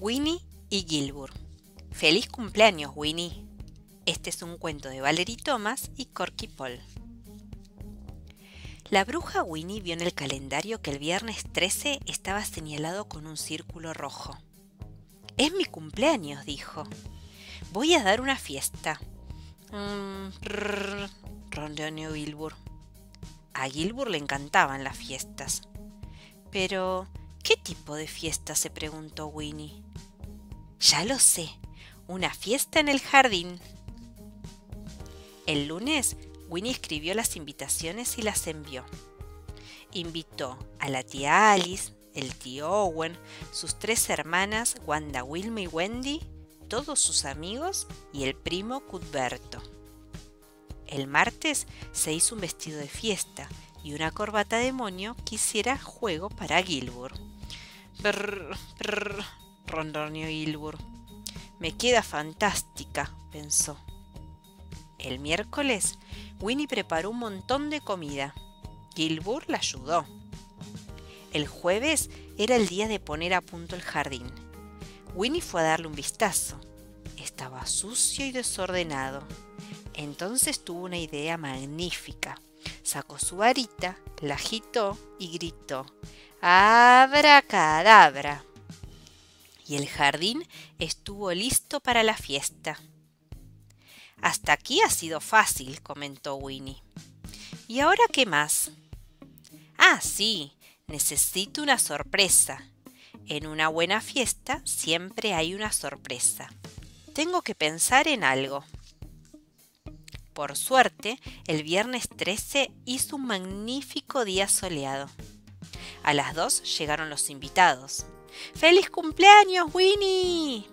Winnie y Gilbert. Feliz cumpleaños, Winnie. Este es un cuento de Valerie Thomas y Corky Paul. La bruja Winnie vio en el calendario que el viernes 13 estaba señalado con un círculo rojo. Es mi cumpleaños, dijo. Voy a dar una fiesta. Mmm, ronroneó Gilbur. A Gilbur le encantaban las fiestas. Pero, ¿qué tipo de fiesta? se preguntó Winnie. Ya lo sé, una fiesta en el jardín. El lunes, Winnie escribió las invitaciones y las envió. Invitó a la tía Alice, el tío Owen, sus tres hermanas Wanda, Wilma y Wendy, todos sus amigos y el primo Cuthberto. El martes se hizo un vestido de fiesta y una corbata demonio que hiciera juego para brr, ronroneó Gilbert. Me queda fantástica, pensó. El miércoles, Winnie preparó un montón de comida. Gilbert la ayudó. El jueves era el día de poner a punto el jardín. Winnie fue a darle un vistazo. Estaba sucio y desordenado. Entonces tuvo una idea magnífica. Sacó su varita, la agitó y gritó: ¡Abracadabra! Y el jardín estuvo listo para la fiesta. Hasta aquí ha sido fácil, comentó Winnie. ¿Y ahora qué más? Ah, sí, necesito una sorpresa. En una buena fiesta siempre hay una sorpresa. Tengo que pensar en algo. Por suerte, el viernes 13 hizo un magnífico día soleado. A las dos llegaron los invitados. ¡Feliz cumpleaños, Winnie!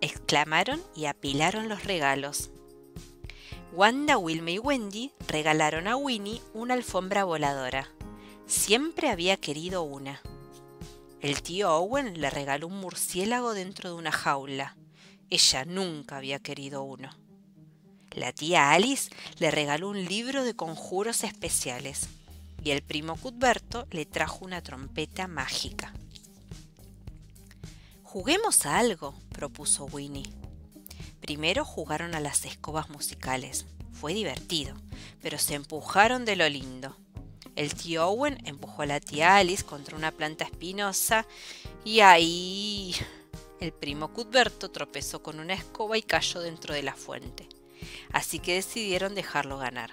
exclamaron y apilaron los regalos. Wanda, Wilma y Wendy regalaron a Winnie una alfombra voladora. Siempre había querido una. El tío Owen le regaló un murciélago dentro de una jaula. Ella nunca había querido uno. La tía Alice le regaló un libro de conjuros especiales y el primo Cuthberto le trajo una trompeta mágica. Juguemos a algo, propuso Winnie. Primero jugaron a las escobas musicales. Fue divertido, pero se empujaron de lo lindo. El tío Owen empujó a la tía Alice contra una planta espinosa y ahí el primo Cuthberto tropezó con una escoba y cayó dentro de la fuente. Así que decidieron dejarlo ganar.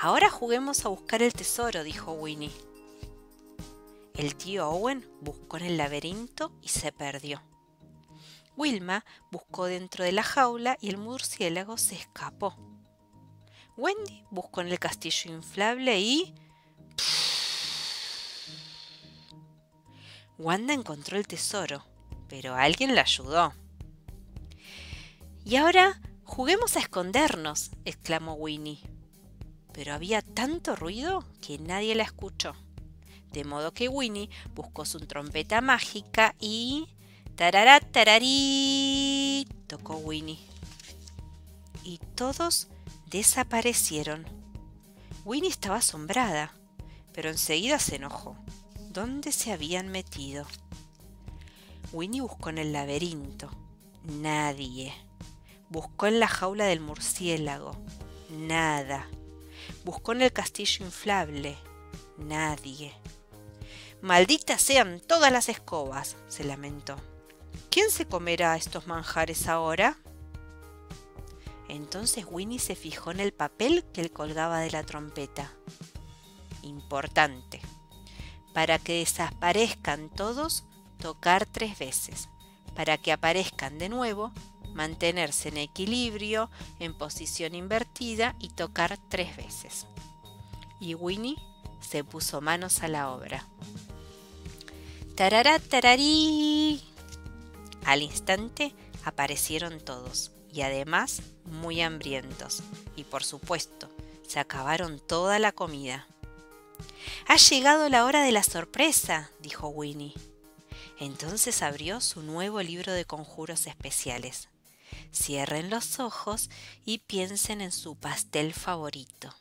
Ahora juguemos a buscar el tesoro, dijo Winnie. El tío Owen buscó en el laberinto y se perdió. Wilma buscó dentro de la jaula y el murciélago se escapó. Wendy buscó en el castillo inflable y... Wanda encontró el tesoro, pero alguien la ayudó. Y ahora juguemos a escondernos, exclamó Winnie. Pero había tanto ruido que nadie la escuchó. De modo que Winnie buscó su trompeta mágica y... ¡Tarará, tararí! tocó Winnie. Y todos desaparecieron. Winnie estaba asombrada, pero enseguida se enojó. ¿Dónde se habían metido? Winnie buscó en el laberinto. Nadie. Buscó en la jaula del murciélago. Nada. Buscó en el castillo inflable. Nadie. Malditas sean todas las escobas, se lamentó. ¿Quién se comerá estos manjares ahora? Entonces Winnie se fijó en el papel que él colgaba de la trompeta. Importante. Para que desaparezcan todos, tocar tres veces. Para que aparezcan de nuevo, mantenerse en equilibrio, en posición invertida y tocar tres veces. Y Winnie se puso manos a la obra. Tarará, tararí. Al instante aparecieron todos y además muy hambrientos y por supuesto se acabaron toda la comida. Ha llegado la hora de la sorpresa, dijo Winnie. Entonces abrió su nuevo libro de conjuros especiales. Cierren los ojos y piensen en su pastel favorito.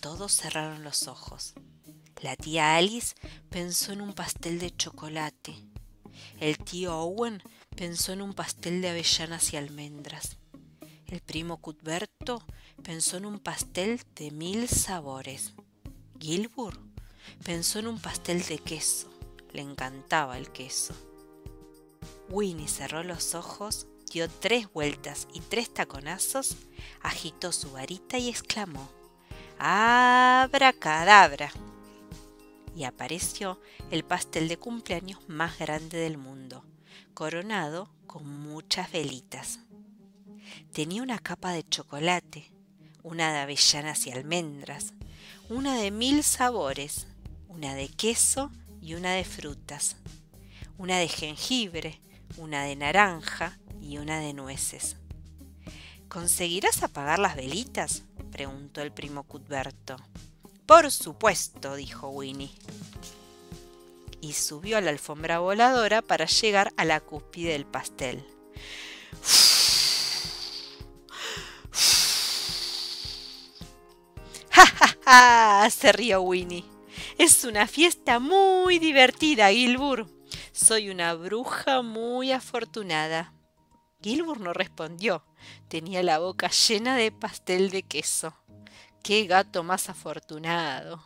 Todos cerraron los ojos. La tía Alice pensó en un pastel de chocolate. El tío Owen pensó en un pastel de avellanas y almendras. El primo Cuthberto pensó en un pastel de mil sabores. Gilbert pensó en un pastel de queso. Le encantaba el queso. Winnie cerró los ojos, dio tres vueltas y tres taconazos, agitó su varita y exclamó: ¡Abracadabra! Y apareció el pastel de cumpleaños más grande del mundo, coronado con muchas velitas. Tenía una capa de chocolate, una de avellanas y almendras, una de mil sabores, una de queso y una de frutas, una de jengibre, una de naranja y una de nueces. ¿Conseguirás apagar las velitas? preguntó el primo Cuthberto. Por supuesto, dijo Winnie. Y subió a la alfombra voladora para llegar a la cúspide del pastel. ¡Ja, se rió Winnie. Es una fiesta muy divertida, Gilbur. Soy una bruja muy afortunada. Gilbur no respondió. Tenía la boca llena de pastel de queso. ¡Qué gato más afortunado!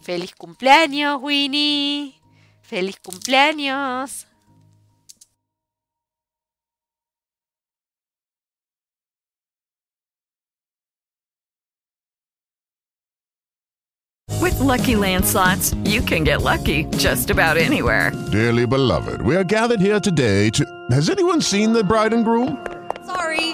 ¡Feliz cumpleaños, Winnie! ¡Feliz cumpleaños! With Lucky Land slots, you can get lucky just about anywhere. Dearly beloved, we are gathered here today to. Has anyone seen the bride and groom? Sorry,